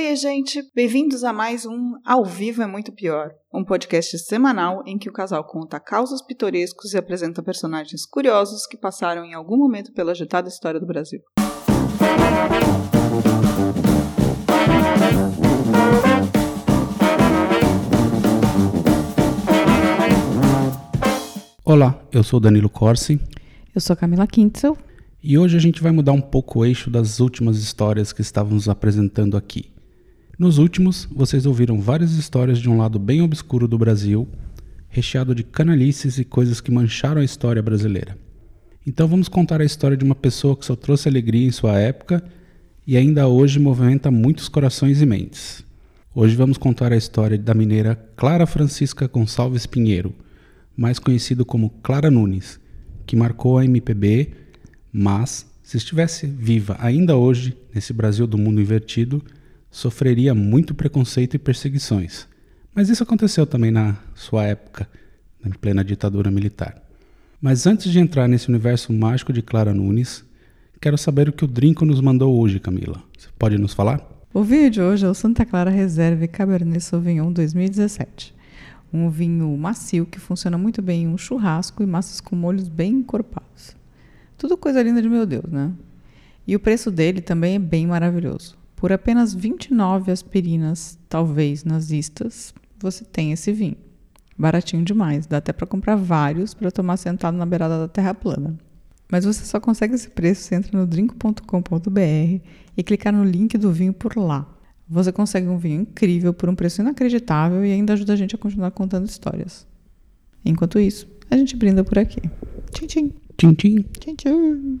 Oi, gente! Bem-vindos a mais um Ao Vivo é Muito Pior, um podcast semanal em que o casal conta causos pitorescos e apresenta personagens curiosos que passaram em algum momento pela agitada história do Brasil. Olá, eu sou Danilo Corsi. Eu sou Camila Kintzel. E hoje a gente vai mudar um pouco o eixo das últimas histórias que estávamos apresentando aqui. Nos últimos, vocês ouviram várias histórias de um lado bem obscuro do Brasil, recheado de canalices e coisas que mancharam a história brasileira. Então vamos contar a história de uma pessoa que só trouxe alegria em sua época e ainda hoje movimenta muitos corações e mentes. Hoje vamos contar a história da mineira Clara Francisca Gonçalves Pinheiro, mais conhecido como Clara Nunes, que marcou a MPB, mas se estivesse viva ainda hoje nesse Brasil do mundo invertido, sofreria muito preconceito e perseguições. Mas isso aconteceu também na sua época, em plena ditadura militar. Mas antes de entrar nesse universo mágico de Clara Nunes, quero saber o que o Drinco nos mandou hoje, Camila. Você pode nos falar? O vinho de hoje é o Santa Clara Reserve Cabernet Sauvignon 2017. Um vinho macio que funciona muito bem em um churrasco e massas com molhos bem encorpados. Tudo coisa linda de meu Deus, né? E o preço dele também é bem maravilhoso. Por apenas 29 aspirinas, talvez nazistas, você tem esse vinho. Baratinho demais, dá até para comprar vários para tomar sentado na beirada da terra plana. Mas você só consegue esse preço se entra no drink.com.br e clicar no link do vinho por lá. Você consegue um vinho incrível por um preço inacreditável e ainda ajuda a gente a continuar contando histórias. Enquanto isso, a gente brinda por aqui. Tchim, tchim. Tchim, tchim. Tchim, tchim.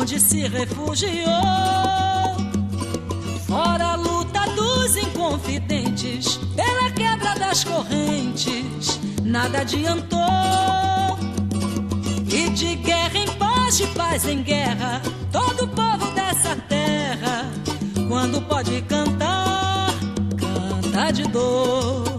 onde se refugiou. Fora a luta dos inconfidentes, pela quebra das correntes, nada adiantou. E de guerra em paz, de paz em guerra, todo povo dessa terra, quando pode cantar, canta de dor.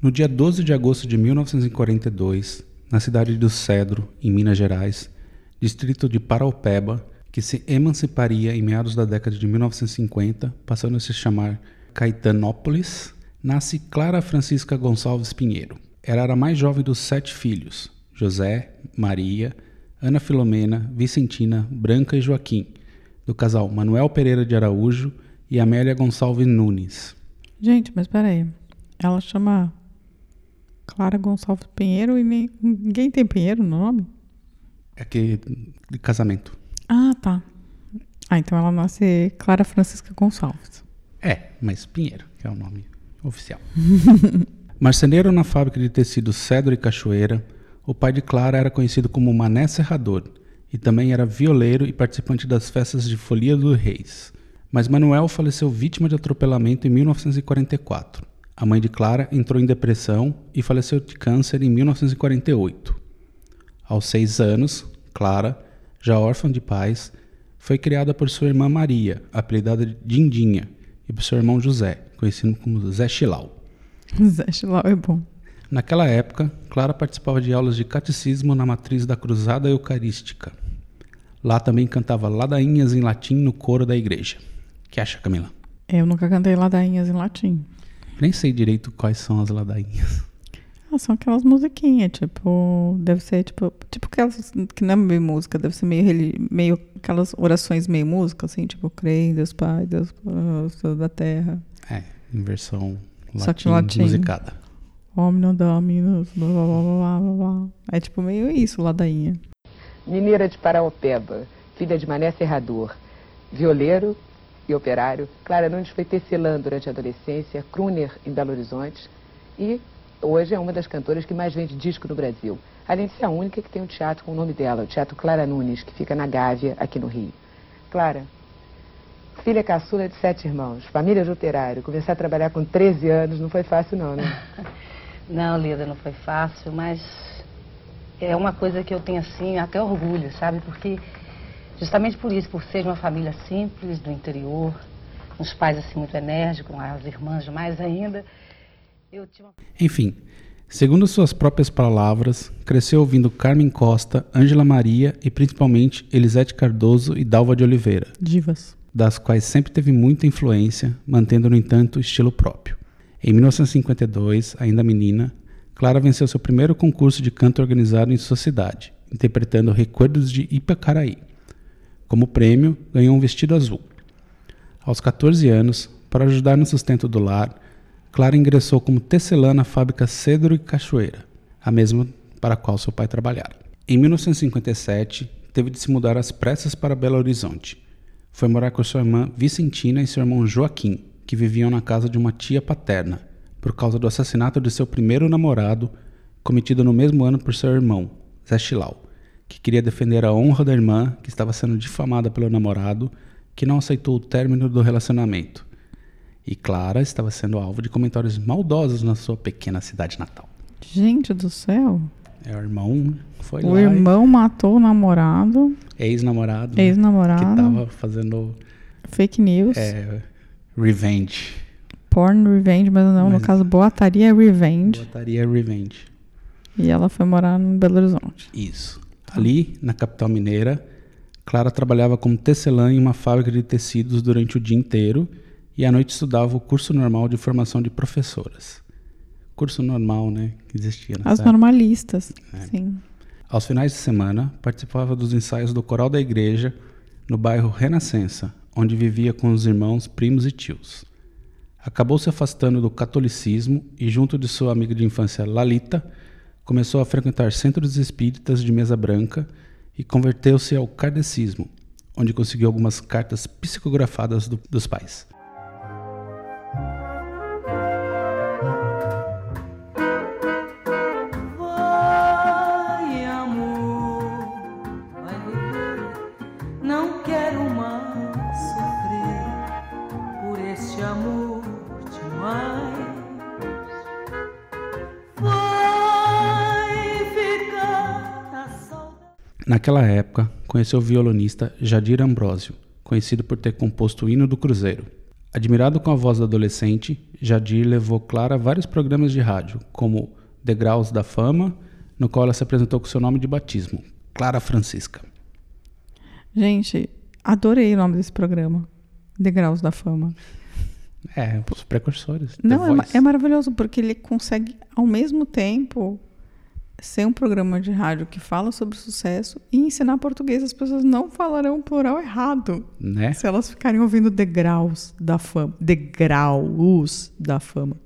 No dia 12 de agosto de 1942, na cidade do Cedro, em Minas Gerais, distrito de Paraupeba, que se emanciparia em meados da década de 1950, passando a se chamar Caetanópolis, nasce Clara Francisca Gonçalves Pinheiro. Ela era a mais jovem dos sete filhos: José, Maria, Ana Filomena, Vicentina, Branca e Joaquim, do casal Manuel Pereira de Araújo e Amélia Gonçalves Nunes. Gente, mas peraí. Ela chama Clara Gonçalves Pinheiro e nem, ninguém tem Pinheiro no nome? É que de casamento. Ah, tá. Ah, então ela nasce Clara Francisca Gonçalves. É, mas Pinheiro, que é o nome oficial. Marceneiro na fábrica de tecido Cedro e Cachoeira, o pai de Clara era conhecido como Mané Serrador e também era violeiro e participante das festas de Folia dos Reis. Mas Manuel faleceu vítima de atropelamento em 1944. A mãe de Clara entrou em depressão e faleceu de câncer em 1948. Aos seis anos, Clara, já órfã de pais, foi criada por sua irmã Maria, apelidada de Dindinha, e por seu irmão José, conhecido como Zé Chilau. Zé Chilau é bom. Naquela época, Clara participava de aulas de catecismo na matriz da Cruzada Eucarística. Lá também cantava ladainhas em latim no coro da igreja. que acha, Camila? Eu nunca cantei ladainhas em latim. Nem sei direito quais são as ladainhas. Ah, são aquelas musiquinhas, tipo, deve ser tipo, tipo aquelas que não é meio música, deve ser meio, meio aquelas orações meio música, assim, tipo, creio em Deus Pai, Deus da Terra. É, em versão latim, latim. musicada. Omnium Dominus, blá blá blá blá blá blá. É tipo meio isso, ladainha. mineira de Paraopeba, filha de Mané Serrador, violeiro e operário. Clara Nunes foi tecelã durante a adolescência, crooner em Belo Horizonte e hoje é uma das cantoras que mais vende disco no Brasil. Além de ser a única que tem um teatro com o nome dela, o Teatro Clara Nunes, que fica na Gávea, aqui no Rio. Clara, filha caçula de sete irmãos, família de operário, começar a trabalhar com 13 anos não foi fácil não, né? Não, Lida, não foi fácil, mas é uma coisa que eu tenho assim, até orgulho, sabe? Porque justamente por isso, por ser de uma família simples, do interior, uns pais assim muito enérgicos, as irmãs mais ainda, eu tinha uma... Enfim, segundo suas próprias palavras, cresceu ouvindo Carmen Costa, Ângela Maria e principalmente Elisete Cardoso e Dalva de Oliveira, Divas. das quais sempre teve muita influência, mantendo, no entanto, o estilo próprio. Em 1952, ainda menina, Clara venceu seu primeiro concurso de canto organizado em sua cidade, interpretando Recuerdos de Ipacaraí. Como prêmio, ganhou um vestido azul. Aos 14 anos, para ajudar no sustento do lar, Clara ingressou como tecelã na fábrica Cedro e Cachoeira, a mesma para a qual seu pai trabalhara. Em 1957, teve de se mudar às pressas para Belo Horizonte. Foi morar com sua irmã Vicentina e seu irmão Joaquim, que viviam na casa de uma tia paterna, por causa do assassinato de seu primeiro namorado, cometido no mesmo ano por seu irmão, Zé Chilau, que queria defender a honra da irmã, que estava sendo difamada pelo namorado, que não aceitou o término do relacionamento. E Clara estava sendo alvo de comentários maldosos na sua pequena cidade natal. Gente do céu. É, o irmão foi o lá, irmão matou o namorado, ex-namorado, né, ex-namorado, que estava fazendo fake news, é, revenge. porn revenge, mas não, no Mas- caso, boataria revenge. Botaria revenge. E ela foi morar no Belo Horizonte. Isso. Ali, na capital mineira, Clara trabalhava como tecelã em uma fábrica de tecidos durante o dia inteiro e à noite estudava o curso normal de formação de professoras. Curso normal, né? Que existia As época. normalistas, É. sim. Aos finais de semana, participava dos ensaios do coral da igreja no bairro Renascença, onde vivia com os irmãos, primos e tios. Acabou se afastando do catolicismo e, junto de sua amiga de infância Lalita, começou a frequentar centros espíritas de mesa branca e converteu-se ao kardecismo, onde conseguiu algumas cartas psicografadas do- dos pais. Naquela época, conheceu o violonista Jadir Ambrósio, conhecido por ter composto o hino do Cruzeiro. Admirado com a voz da adolescente, Jadir levou Clara a vários programas de rádio, como Degraus da Fama, no qual ela se apresentou com seu nome de batismo, Clara Francisca. Gente, adorei o nome desse programa. Degraus da Fama. É, os precursores. Não, é, é maravilhoso, porque ele consegue, ao mesmo tempo, ser um programa de rádio que fala sobre sucesso e ensinar português. As pessoas não falarão o plural errado. Né? Se elas ficarem ouvindo degraus da fama. Degraus da fama.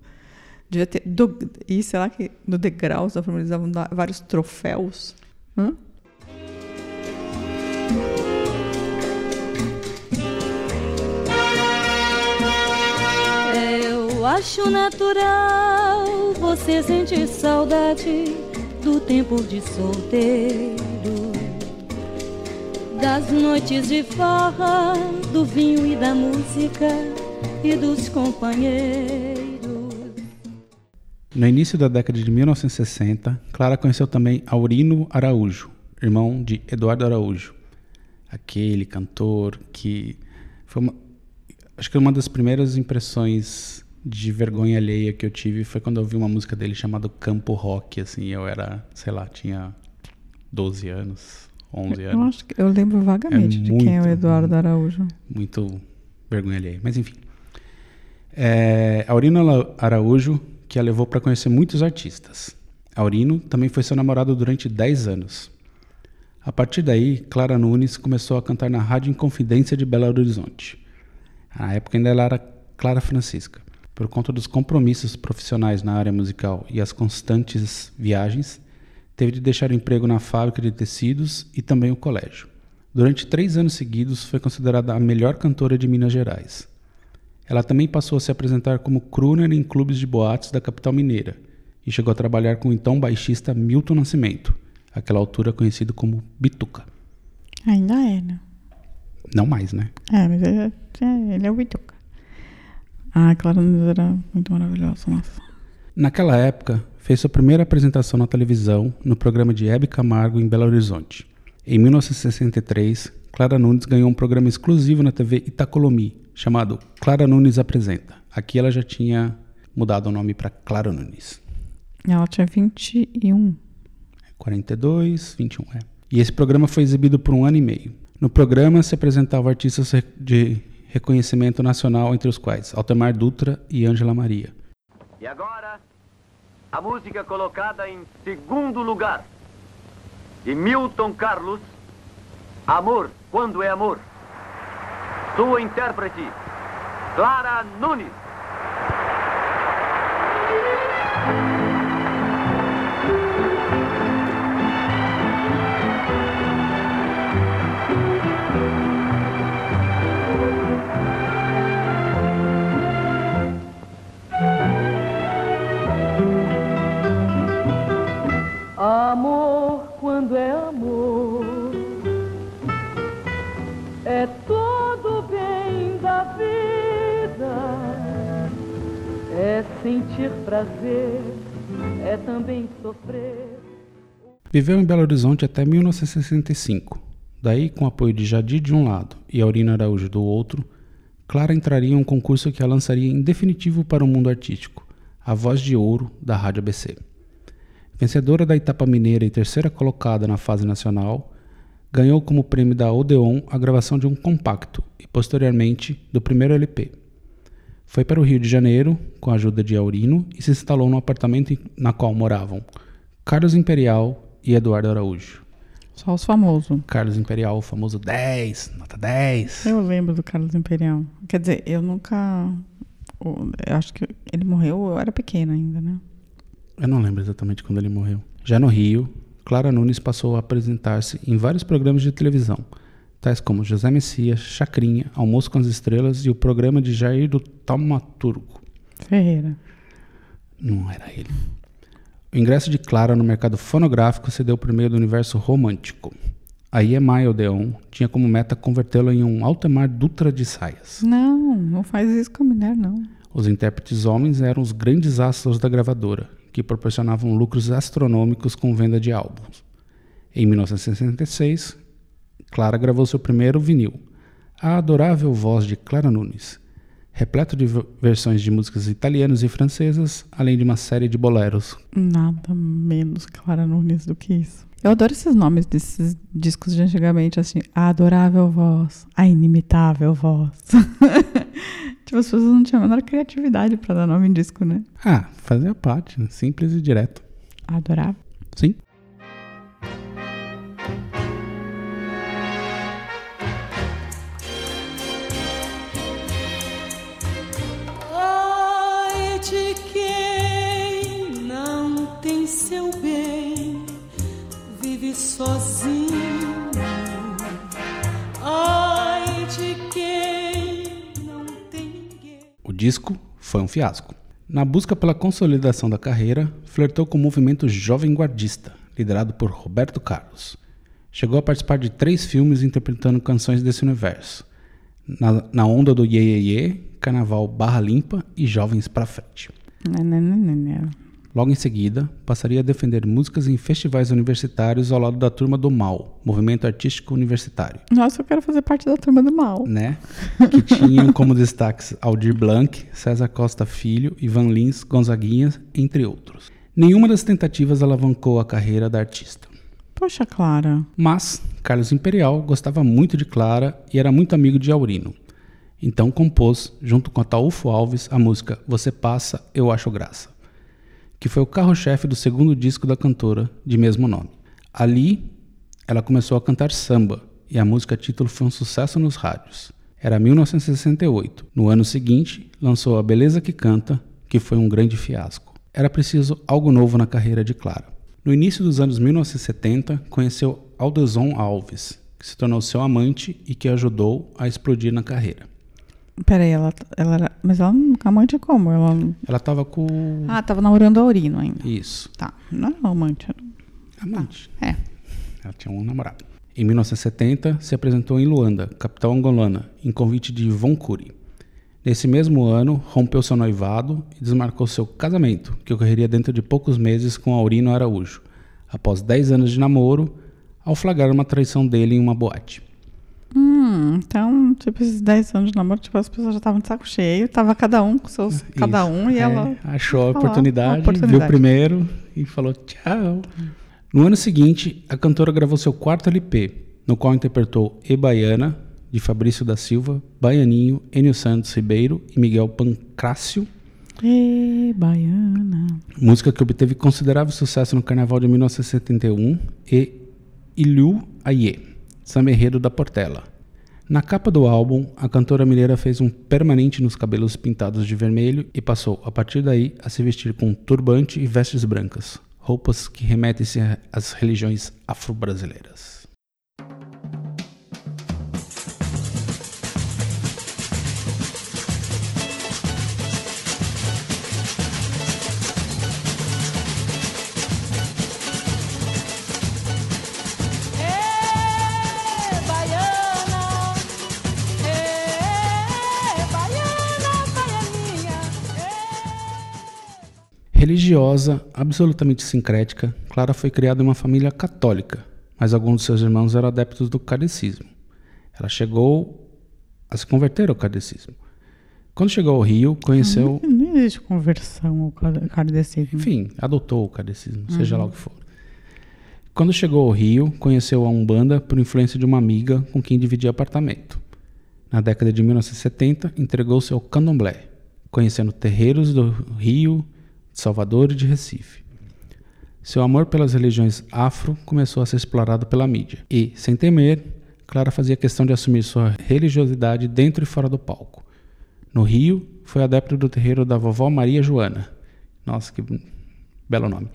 Devia ter. do- e será que no degraus da fama eles davam vários troféus? Hã? Eu acho natural você sentir saudade do tempo de solteiro, das noites de farra, do vinho e da música e dos companheiros. No início da década de 1960, Clara conheceu também Aurino Araújo, irmão de Eduardo Araújo, aquele cantor que foi uma, acho que uma das primeiras impressões de vergonha alheia que eu tive foi quando eu ouvi uma música dele chamada Campo Rock, assim, eu era, sei lá, tinha 12 anos, 11 Eu anos acho que eu lembro vagamente É de quem é o muito Eduardo Araújo. muito vergonha alheia. Mas enfim. É, Aurino Araújo, que a levou para conhecer muitos artistas. Aurino também foi seu namorado durante 10 anos. A partir daí, Clara Nunes começou a cantar na Rádio Inconfidência de Belo Horizonte. Na época ainda ela era Clara Francisca. Por conta dos compromissos profissionais na área musical e as constantes viagens, teve de deixar o emprego na fábrica de tecidos e também o colégio. Durante três anos seguidos, foi considerada a melhor cantora de Minas Gerais. Ela também passou a se apresentar como crooner em clubes de boates da capital mineira e chegou a trabalhar com o então baixista Milton Nascimento, àquela altura conhecido como Bituca. Ainda é, né? Não mais, né? É, mas é, é- ele é o Bituca. Ah, Clara Nunes era muito maravilhosa, nossa. Naquela época, fez sua primeira apresentação na televisão no programa de Hebe Camargo em Belo Horizonte. Em 1963, Clara Nunes ganhou um programa exclusivo na TV Itacolomi, chamado Clara Nunes Apresenta. Aqui ela já tinha mudado o nome para Clara Nunes. Ela tinha 21. 42, 21, é. E esse programa foi exibido por um ano e meio. No programa se apresentavam artistas de reconhecimento nacional, entre os quais Altemar Dutra e Ângela Maria. E agora, a música colocada em segundo lugar, de Milton Carlos, Amor, quando é amor. Sua intérprete, Clara Nunes. Viveu em Belo Horizonte até 1965. Daí, com o apoio de Jadir de um lado e Aurina Araújo do outro, Clara entraria em um concurso que a lançaria em definitivo para o mundo artístico, a Voz de Ouro da Rádio ABC. Vencedora da etapa mineira e terceira colocada na fase nacional, ganhou como prêmio da Odeon a gravação de um compacto e, posteriormente, do primeiro LP. Foi para o Rio de Janeiro, com a ajuda de Aurino, e se instalou no apartamento na qual moravam Carlos Imperial e Eduardo Araújo. Só os famosos. Carlos Imperial, o famoso 10, nota 10. Eu lembro do Carlos Imperial. Quer dizer, eu nunca. Eu acho que ele morreu, eu era pequena ainda, né? Eu não lembro exatamente quando ele morreu. Já no Rio, Clara Nunes passou a apresentar-se em vários programas de televisão, tais como José Messias, Chacrinha, Almoço com as Estrelas e o programa de Jair do Taumaturgo. Ferreira. Não era ele. O ingresso de Clara no mercado fonográfico se deu por meio do universo romântico. A EMI Odeon tinha como meta convertê-lo em um Altemar Dutra de saias. Não, não faz isso com a mulher, não. Os intérpretes homens eram os grandes astros da gravadora, que proporcionavam lucros astronômicos com venda de álbuns. Em 1966, Clara gravou seu primeiro vinil, A Adorável Voz de Clara Nunes, repleto de versões de músicas italianas e francesas, além de uma série de boleros. Nada menos Clara Nunes do que isso. Eu adoro esses nomes desses discos de antigamente, assim, a adorável voz, a inimitável voz. tipo, as pessoas não tinham a menor criatividade pra dar nome em disco, né? Ah, fazia parte, simples e direto. Adorável. Sim. Disco foi um fiasco. Na busca pela consolidação da carreira, flertou com o movimento jovem guardista, liderado por Roberto Carlos. Chegou a participar de três filmes interpretando canções desse universo. Na, na onda do Ye Ye Ye, Carnaval Barra Limpa e Jovens pra Frente. Né, né, né, né. Logo em seguida, passaria a defender músicas em festivais universitários ao lado da Turma do Mal, movimento artístico universitário. Nossa, eu quero fazer parte da turma do mal. né? Que tinham como destaques Aldir Blanc, César Costa Filho, Ivan Lins, Gonzaguinha, entre outros. Nenhuma das tentativas alavancou a carreira da artista. Poxa, Clara. Mas Carlos Imperial gostava muito de Clara e era muito amigo de Aurino. Então compôs, junto com Ataúfo Alves, a música Você Passa, Eu Acho Graça, que foi o carro-chefe do segundo disco da cantora, de mesmo nome. Ali, ela começou a cantar samba, e a música título foi um sucesso nos rádios. Era 1968. No ano seguinte, lançou A Beleza que Canta, que foi um grande fiasco. Era preciso algo novo na carreira de Clara. No início dos anos 1970, conheceu Aldeson Alves, que se tornou seu amante e que ajudou a explodir na carreira. Peraí, ela, ela era. Mas ela não. Amante como? Ela. Ela estava com. Ah, tava namorando a Aurino ainda. Isso, Tá. Não era amante. Era... amante. É. Ela tinha um namorado. Em 1970, se apresentou em Luanda, capital angolana, em convite de Von Cury. Nesse mesmo ano, rompeu seu noivado e desmarcou seu casamento, que ocorreria dentro de poucos meses com Aurino Araújo, após 10 anos de namoro, ao flagrar uma traição dele em uma boate. Hum, então, tipo, esses 10 anos de namoro, tipo, as pessoas já estavam de saco cheio, tava cada um com seus. Cada Isso. um, e É, ela. achou a oportunidade, uma oportunidade. viu primeiro e falou tchau. No ano seguinte, a cantora gravou seu quarto LP, no qual interpretou E Baiana, de Fabrício da Silva, Baianinho, Enio Santos Ribeiro e Miguel Pancrácio, Ê, baiana. música que obteve considerável sucesso no Carnaval de 1971 e Ilhu Aie, samba enredo da Portela. Na capa do álbum, a cantora mineira fez um permanente nos cabelos pintados de vermelho e passou, a partir daí, a se vestir com turbante e vestes brancas, roupas que remetem-se às religiões afro-brasileiras. Religiosa, absolutamente sincrética, Clara foi criada em uma família católica, mas alguns de seus irmãos eram adeptos do kardecismo. Ela chegou a se converter ao kardecismo. Quando chegou ao Rio, conheceu, Não, não existe conversão ao kardecismo. enfim, adotou o kardecismo, seja lá o que for. Quando chegou ao Rio, conheceu a Umbanda por influência de uma amiga com quem dividia apartamento. Na década de 1970, entregou-se ao candomblé, conhecendo terreiros do Rio, de Salvador e de Recife. Seu amor pelas religiões afro começou a ser explorado pela mídia. E, sem temer, Clara fazia questão de assumir sua religiosidade dentro e fora do palco. No Rio, foi adepto do terreiro da vovó Maria Joana. Nossa, que belo nome.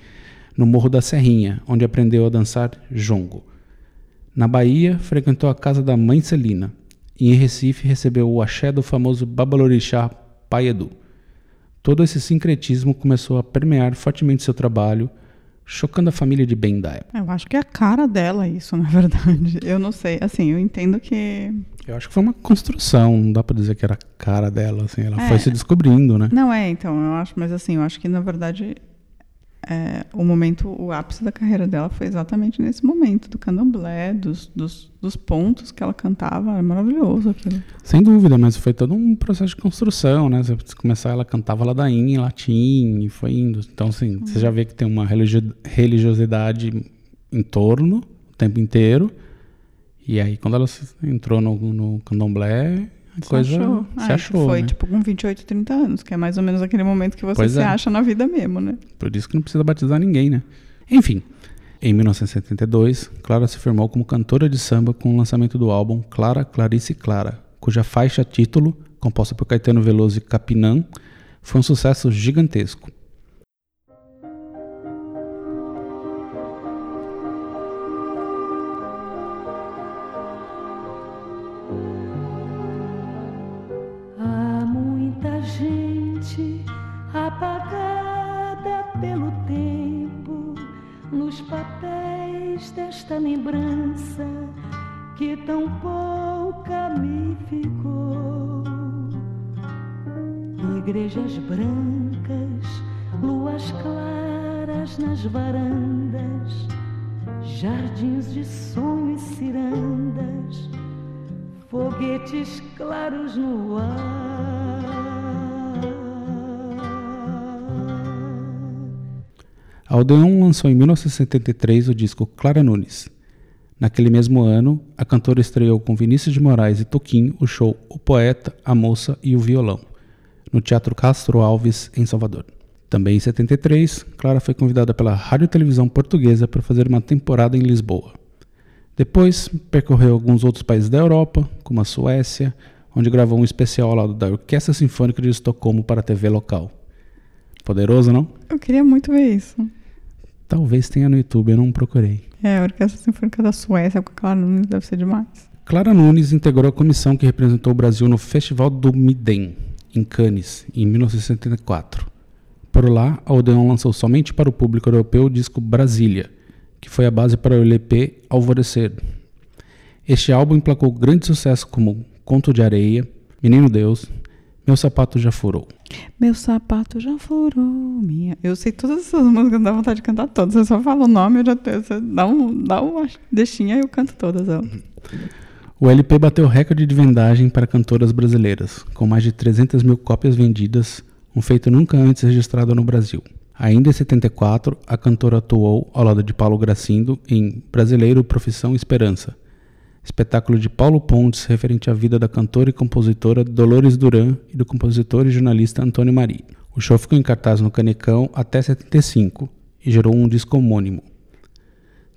No Morro da Serrinha, onde aprendeu a dançar jongo. Na Bahia, frequentou a casa da mãe Celina. E em Recife, recebeu o axé do famoso Babalorixá Pai Edu. Todo esse sincretismo começou a permear fortemente seu trabalho, chocando a família de da época. Eu acho que é a cara dela isso, na verdade. Eu não sei. Assim, eu entendo que. Eu acho que foi uma construção, não dá pra dizer que era a cara dela, assim, ela É. foi se descobrindo, né? Não é, então, eu acho, mas assim, eu acho que na verdade é, o momento, o ápice da carreira dela foi exatamente nesse momento do candomblé, dos, dos, dos pontos que ela cantava, era maravilhoso aquilo. Sem dúvida, mas foi todo um processo de construção, né? Você começar, ela cantava ladainha em latim e foi indo. Então, assim, você já vê que tem uma religio- religiosidade em torno o tempo inteiro. E aí, quando ela entrou no, no candomblé, Se coisa achou. se É, achou, Foi né? tipo com 28, 30 anos, que é mais ou menos aquele momento que você Pois se é. acha na vida mesmo, né? Por isso que não precisa batizar ninguém, né? Enfim, em 1972, Clara se firmou como cantora de samba com o lançamento do álbum Clara, Clarice e Clara, cuja faixa título, composta por Caetano Veloso e Capinã, foi um sucesso gigantesco. Lembrança que tão pouca me ficou. Igrejas brancas, luas claras nas varandas, jardins de sonho e cirandas foguetes claros no ar. A Odeon lançou em 1973 o disco Clara Nunes. Naquele mesmo ano, a cantora estreou com Vinícius de Moraes e Toquinho o show O Poeta, a Moça e o Violão, no Teatro Castro Alves, em Salvador. Também em 73, Clara foi convidada pela Rádio Televisão Portuguesa para fazer uma temporada em Lisboa. Depois, percorreu alguns outros países da Europa, como a Suécia, onde gravou um especial ao lado da Orquestra Sinfônica de Estocolmo para a TV local. Poderoso, não? Eu queria muito ver isso. Talvez tenha no YouTube, eu não procurei. É, a Orquestra Sinfônica da Suécia com a Clara Nunes deve ser demais. Clara Nunes integrou a comissão que representou o Brasil no Festival do Midem, em Cannes, em 1974. Por lá, a Odeon lançou somente para o público europeu o disco Brasília, que foi a base para o LP Alvorecer. Este álbum emplacou grandes sucessos como Conto de Areia, Menino Deus, Meu Sapato Já Furou. Meu sapato já furou, minha. Eu sei todas essas músicas, dá vontade de cantar todas. Você só fala o nome, eu já tenho. Você dá, um, dá uma deixinha e eu canto todas elas. O LP bateu recorde de vendagem para cantoras brasileiras, com mais de 300 mil cópias vendidas, um feito nunca antes registrado no Brasil. Ainda em 74, a cantora atuou ao lado de Paulo Gracindo em Brasileiro Profissão Esperança, espetáculo de Paulo Pontes referente à vida da cantora e compositora Dolores Duran e do compositor e jornalista Antônio Mari. O show ficou em cartaz no Canecão até 75 e gerou um disco homônimo.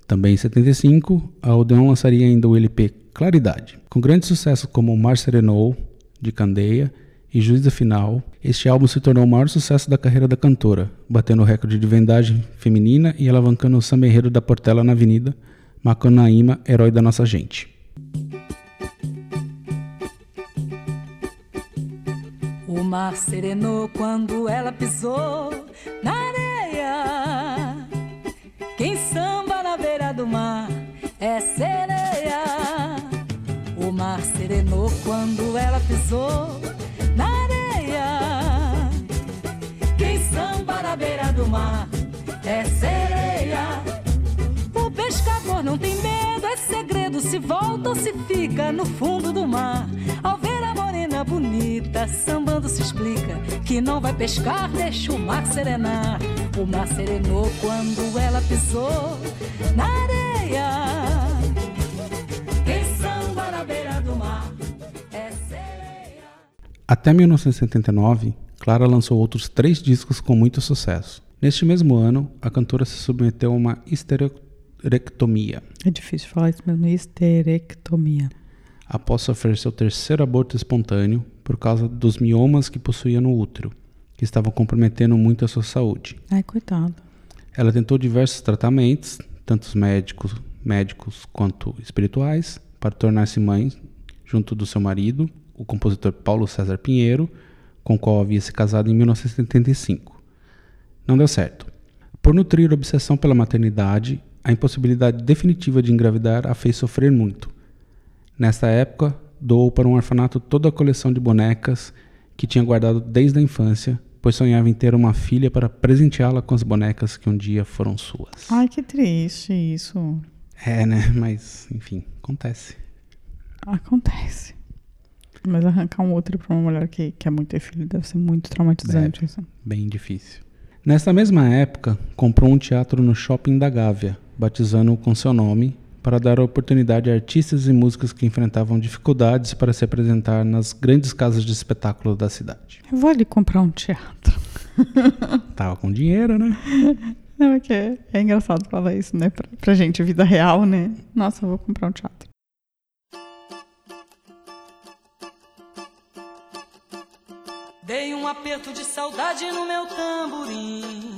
Também em 75, a Odeon lançaria ainda o LP Claridade. Com grandes sucessos como Mar Serenou, de Candeia, e Juíza Final, este álbum se tornou o maior sucesso da carreira da cantora, batendo o recorde de vendagem feminina e alavancando o samba enredo da Portela na Avenida, Macunaíma, herói da nossa gente. Mar serenou quando ela pisou na areia. Quem samba na beira do mar é sereia. O mar serenou quando ela pisou na areia. Quem samba na beira do mar é sereia. O pescador não tem medo, é segredo se volta ou se fica no fundo do mar. Ao bonita, sambando se explica que não vai pescar, deixa o mar serenar. O mar serenou quando ela pisou na areia. Quem samba na beira do mar é sereia. Até 1979, Clara lançou outros três discos com muito sucesso. Neste mesmo ano, a cantora se submeteu a uma histerectomia É difícil falar isso mesmo, histerectomia. Após sofrer seu terceiro aborto espontâneo por causa dos miomas que possuía no útero, que estavam comprometendo muito a sua saúde. Ai, coitado. Ela tentou diversos tratamentos, tanto médicos, médicos quanto espirituais, para tornar-se mãe junto do seu marido, o compositor Paulo César Pinheiro, com o qual havia se casado em 1975. Não deu certo. Por nutrir obsessão pela maternidade, a impossibilidade definitiva de engravidar a fez sofrer muito. Nesta época, doou para um orfanato toda a coleção de bonecas que tinha guardado desde a infância, pois sonhava em ter uma filha para presenteá-la com as bonecas que um dia foram suas. Ai, que triste isso. É, né? Mas, enfim, acontece. Acontece. Mas arrancar um outro pra uma mulher que quer muito ter filho deve ser muito traumatizante. assim. Bem difícil. Nessa mesma época, comprou um teatro no shopping da Gávea, batizando-o com seu nome, para dar oportunidade a artistas e músicos que enfrentavam dificuldades para se apresentar nas grandes casas de espetáculo da cidade. Eu vou ali comprar um teatro. Tava com dinheiro, né? Não, é que é, é engraçado falar isso, né? Pra, pra gente, vida real, né? Nossa, eu vou comprar um teatro. Dei um aperto de saudade no meu tamborim.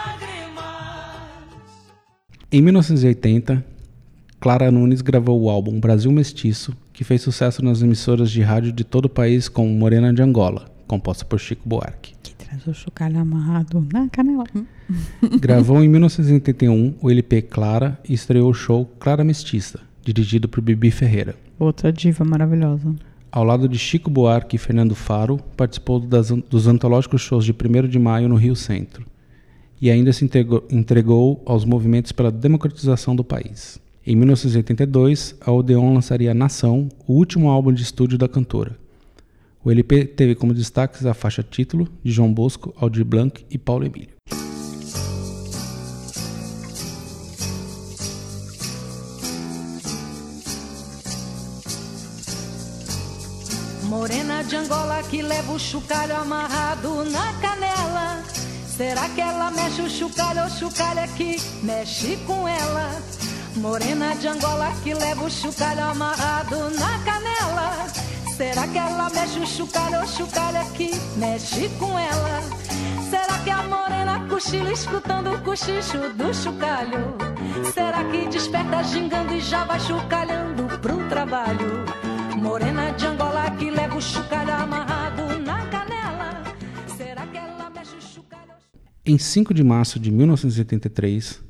Em 1980, Clara Nunes gravou o álbum Brasil Mestiço, que fez sucesso nas emissoras de rádio de todo o país com Morena de Angola, composta por Chico Buarque. Que traz o chocalho amarrado na canela. Gravou em 1981 o LP Clara e estreou o show Clara Mestiça, dirigido por Bibi Ferreira. Outra diva maravilhosa. Ao lado de Chico Buarque e Fernando Faro, participou das- dos antológicos shows de 1 de maio no Rio Centro e ainda se entregou, aos movimentos pela democratização do país. Em 1982, a Odeon lançaria Nação, o último álbum de estúdio da cantora. O LP teve como destaques a faixa título de João Bosco, Aldir Blanc e Paulo Emílio. Morena de Angola que leva o chocalho amarrado na canela Será que ela mexe o chocalho ou chocalho é que mexe com ela? Morena de Angola que leva o chocalho amarrado na canela. Será que ela mexe o chocalho ou chocalho é que mexe com ela? Será que a morena cochila escutando o cochicho do chocalho? Será que desperta gingando e já vai chocalhando pro trabalho? Morena de Angola que leva o chocalho amarrado na canela. Em 5 de março de 1983,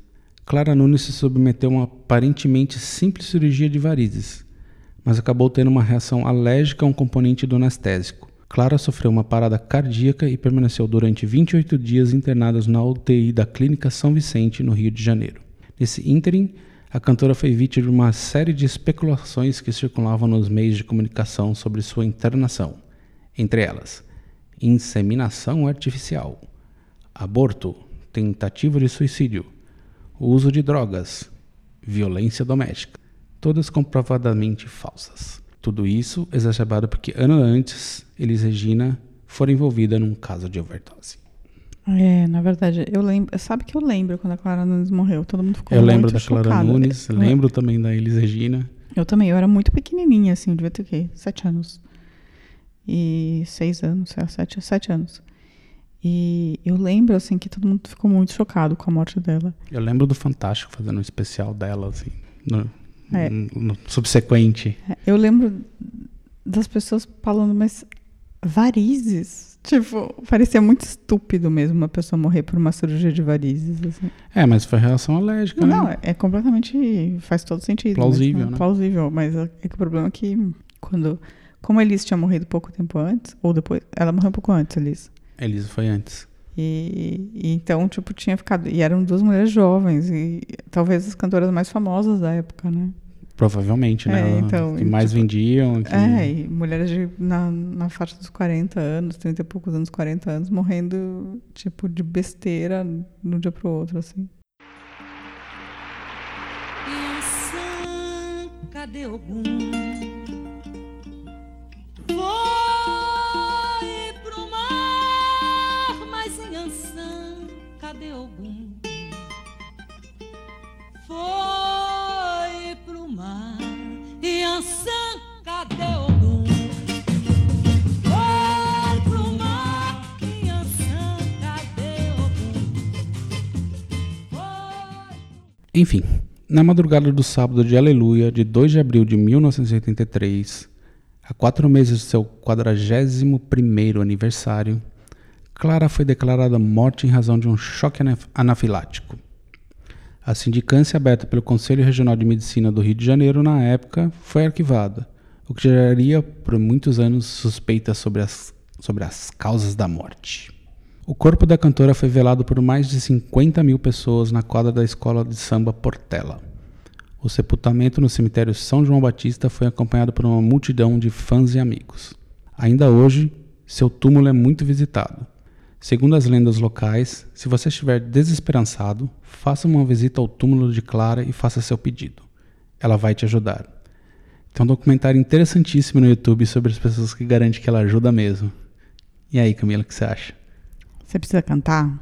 Clara Nunes se submeteu a uma aparentemente simples cirurgia de varizes, mas acabou tendo uma reação alérgica a um componente do anestésico. Clara sofreu uma parada cardíaca e permaneceu durante 28 dias internada na UTI da Clínica São Vicente, no Rio de Janeiro. Nesse ínterim, a cantora foi vítima de uma série de especulações que circulavam nos meios de comunicação sobre sua internação, entre elas inseminação artificial, aborto, tentativa de suicídio, uso de drogas, violência doméstica, todas comprovadamente falsas. Tudo isso exacerbado porque ano antes Elis Regina fora envolvida num caso de overdose. É, na verdade, eu lembro. Sabe que eu lembro quando a Clara Nunes morreu? Todo mundo ficou Eu lembro da Clara. Nunes, Eu- lembro também da Elis Regina. Eu também, eu era muito pequenininha, assim, eu devia ter o quê? Sete anos. E seis anos, sete, sete anos. E eu lembro, assim, que todo mundo ficou muito chocado com a morte dela. Eu lembro do Fantástico fazendo um especial dela, assim, no, É. no- subsequente. Eu lembro das pessoas falando, mas varizes? Tipo, parecia muito estúpido mesmo uma pessoa morrer por uma cirurgia de varizes, assim. É, mas foi reação alérgica, Não, né? é, é completamente. faz todo sentido. Plausível, mas, né? Plausível, mas é que o problema é que quando. Como a Elis tinha morrido pouco tempo antes, ou depois. Ela morreu um pouco antes, Elis. Elisa foi antes. E, e então, tipo, tinha ficado. E eram duas mulheres jovens, e talvez as cantoras mais famosas da época, né? Provavelmente, né? É, então, que mais tipo, vendiam. Que... É, e mulheres de, na, na faixa dos 40 anos, 30 e poucos anos, 40 anos, morrendo, tipo, de besteira de um dia pro outro, assim. Cadê Ogum? Foi pro mar, Yansan, cadê Ogum? Foi pro mar, Yansan, cadê Ogum? Foi Enfim, na madrugada do sábado de Aleluia, de 2 de abril de 1983, a quatro meses do seu 41º aniversário, Clara foi declarada morta em razão de um choque anaf- anafilático. A sindicância aberta pelo Conselho Regional de Medicina do Rio de Janeiro na época foi arquivada, o que geraria por muitos anos suspeitas sobre as, sobre as causas da morte. O corpo da cantora foi velado por mais de 50 mil pessoas na quadra da escola de samba Portela. O sepultamento no cemitério São João Batista foi acompanhado por uma multidão de fãs e amigos. Ainda hoje, seu túmulo é muito visitado. Segundo as lendas locais, se você estiver desesperançado, faça uma visita ao túmulo de Clara e faça seu pedido. Ela vai te ajudar. Tem um documentário interessantíssimo no YouTube sobre as pessoas que garantem que ela ajuda mesmo. E aí, Camila, o que você acha? Você precisa cantar?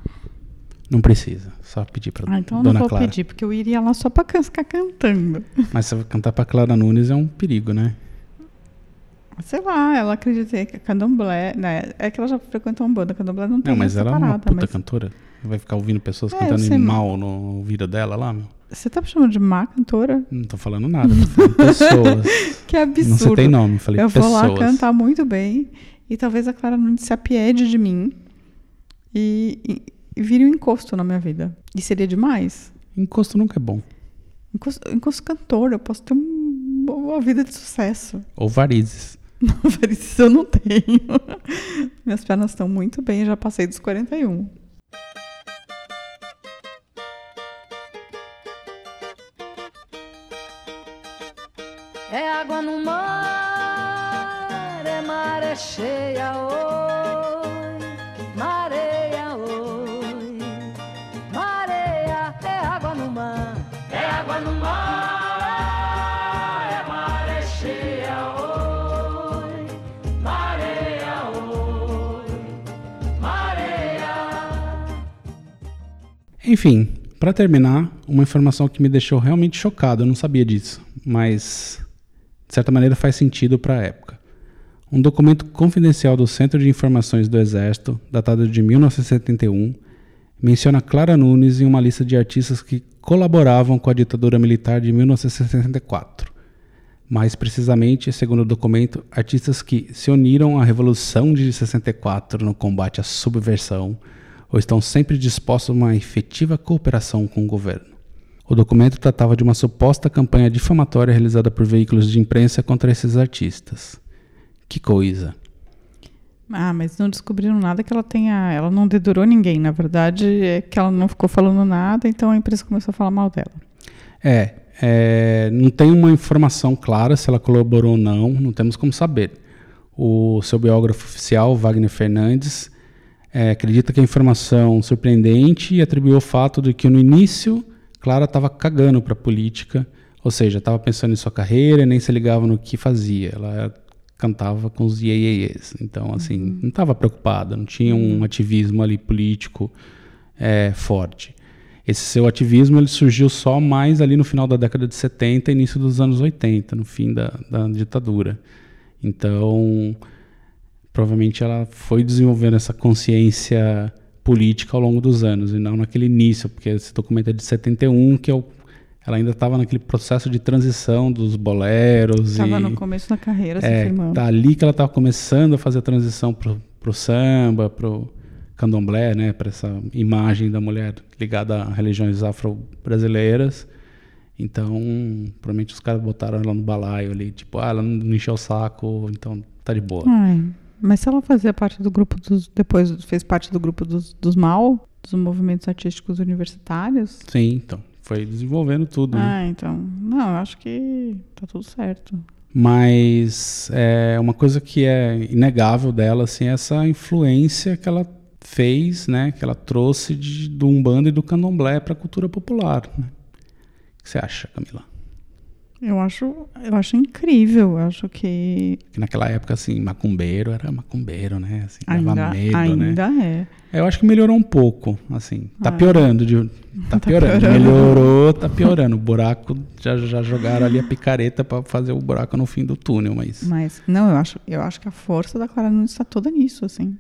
Não precisa, só pedir pra Ah, então eu Dona não vou Clara. pedir, porque eu iria lá só pra can- ficar cantando. Mas se cantar pra Clara Nunes é um perigo, né? Sei lá, ela acredita que a candomblé, né? É que ela já frequentou uma banda, candomblé não tem Não, mas ela é uma puta mas cantora. Vai ficar ouvindo pessoas É, cantando sei, mal no ouvido dela lá, meu. Você tá me chamando de má cantora? Não tô falando nada, tô falando pessoas. Que absurdo. Não citei nome, falei eu pessoas. vou lá cantar muito bem e talvez a Clara Nunes se apiede de mim e, e, e vire um encosto na minha vida. E seria demais. Encosto nunca é bom. Encosto, encosto cantor, eu posso ter um- uma vida de sucesso. Ou varizes. Isso eu não tenho. Minhas pernas estão muito bem, já passei dos 41. Enfim, para terminar, uma informação que me deixou realmente chocado, eu não sabia disso, mas de certa maneira faz sentido para a época. Um documento confidencial do Centro de Informações do Exército, datado de 1971, menciona Clara Nunes em uma lista de artistas que colaboravam com a ditadura militar de 1964. Mais precisamente, segundo o documento, artistas que se uniram à Revolução de 64 no combate à subversão ou estão sempre dispostos a uma efetiva cooperação com o governo. O documento tratava de uma suposta campanha difamatória realizada por veículos de imprensa contra esses artistas. Que coisa! Ah, mas não descobriram nada que ela tenha. Ela não dedurou ninguém. Na verdade, é que ela não ficou falando nada, então a imprensa começou a falar mal dela. É, é, não tem uma informação clara se ela colaborou ou não, não temos como saber. O seu biógrafo oficial, Wagner Fernandes, é, acredita que a informação surpreendente e atribuiu o fato de que no início Clara estava cagando para a política, ou seja, estava pensando em sua carreira e nem se ligava no que fazia. Ela cantava com os ieieies. Então, assim, uhum. não estava preocupada, não tinha um uhum. ativismo ali político é, forte. Esse seu ativismo ele surgiu só mais ali no final da década de 70 e início dos anos 80, no fim da, da ditadura. Então, provavelmente ela foi desenvolvendo essa consciência política ao longo dos anos, e não naquele início, porque esse documento é de 71, que é o, ela ainda estava naquele processo de transição dos boleros. Estava no começo da carreira, se é, firmando. Tá ali que ela estava começando a fazer a transição pro, pro samba, pro candomblé, né, para essa imagem da mulher ligada a religiões afro-brasileiras. Então, provavelmente os caras botaram ela no balaio ali, tipo, ah, ela não encheu o saco, então tá de boa. Ai. Mas se ela fazia parte do grupo dos. Depois fez parte do grupo dos, dos MAU, dos movimentos artísticos universitários? Sim, então. Foi desenvolvendo tudo. Né? Ah, né? então. Não, eu acho que tá tudo certo. Mas é uma coisa que é inegável dela, assim, é essa influência que ela fez, né, que ela trouxe de, do Umbanda e do Candomblé para a cultura popular. Né? O que você acha, Camila? Eu acho, eu acho incrível. Eu acho que. que naquela época, assim, macumbeiro era macumbeiro, né? Assim, ainda, dava medo, ainda né? é. Eu acho que melhorou um pouco, assim. Tá ah, piorando. De, tá, tá piorando. piorando. Melhorou, tá piorando. O buraco, já, já jogaram ali a picareta para fazer o buraco no fim do túnel, mas. Mas, não, eu acho, eu acho que a força da Clara Nunes está toda nisso, assim.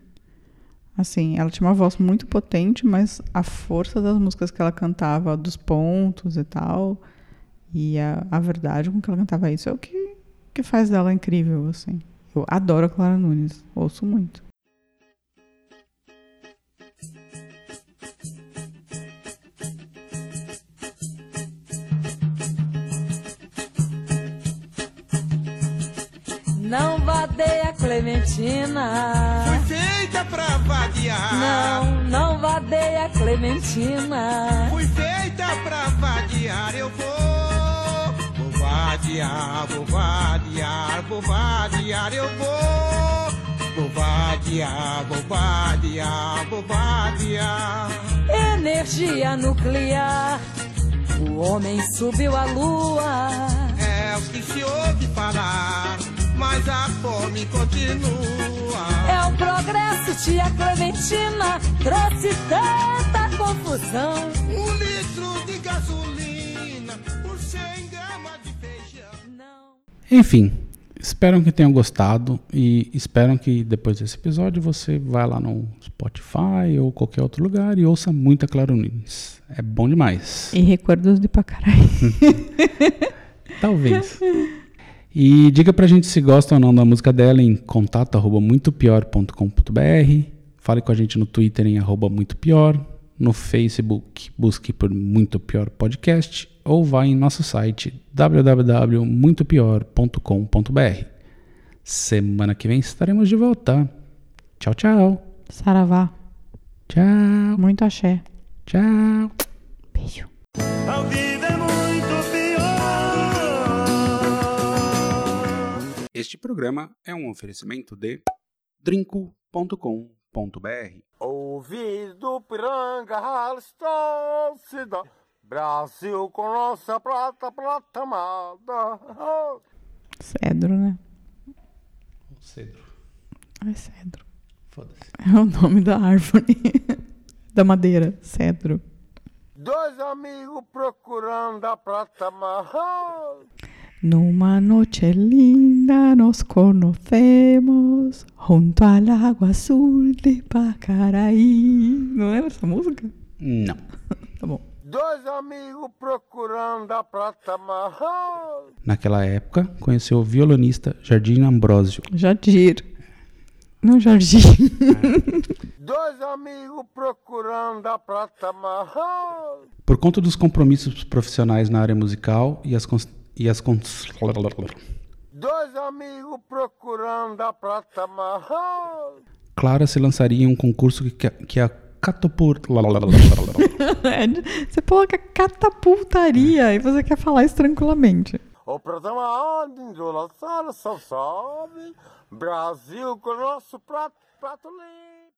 Assim, ela tinha uma voz muito potente, mas a força das músicas que ela cantava, dos pontos e tal e a, a verdade com que ela cantava isso é o que, que faz dela incrível, assim. Eu adoro a Clara Nunes, ouço muito. Não vadeia Clementina. Fui feita pra vadear. Não, não vadeia Clementina. Fui feita pra vadear, eu vou vadear, vou vadear, vou vadear, eu vou. Vou vadear, vou vadear, vou vadear. Energia nuclear, o homem subiu à lua. É o que se ouve falar, mas a fome continua. É o progresso, tia Clementina, trouxe tanta confusão. Um litro de gasolina Enfim, espero que tenham gostado e espero que depois desse episódio você vá lá no Spotify ou qualquer outro lugar e ouça muita Claro Nunes. É bom demais. E recuerdos de Pacaraí. Talvez. E diga pra gente se gosta ou não da música dela em contato arroba muitopior.com.br. Fale com a gente no Twitter em arroba muito pior. No Facebook, busque por Muito Pior Podcast ou vá em nosso site www.muitopior.com.br. Semana que vem estaremos de volta. Tchau, tchau. Saravá. Tchau. Muito axé. Tchau. Beijo. A vida é muito pior. Este programa é um oferecimento de drinco.com.br. Ouvido piranga, Halston. Brasil com nossa prata, prata amada. Cedro, né? Cedro. É cedro. Foda-se. É o nome da árvore. da madeira. Cedro. Dois amigos procurando a prata marrom. Numa noche linda nos conocemos junto al agua azul de Pacaraí. Não lembra essa música? Não. Tá bom. Dois amigos procurando a prata marrom. Naquela época, conheceu o violonista Jardim Ambrósio. Jadir. Não Jardim. Dois amigos procurando a prata marrom. Por conta dos compromissos profissionais na área musical e as, e as cons- Dois amigos procurando a prata marrom. Clara se lançaria em um concurso que, que a catapult... você coloca catapultaria e você quer falar isso tranquilamente. O programa onde do lançar só sobe. Brasil com nosso prato, prato limpo.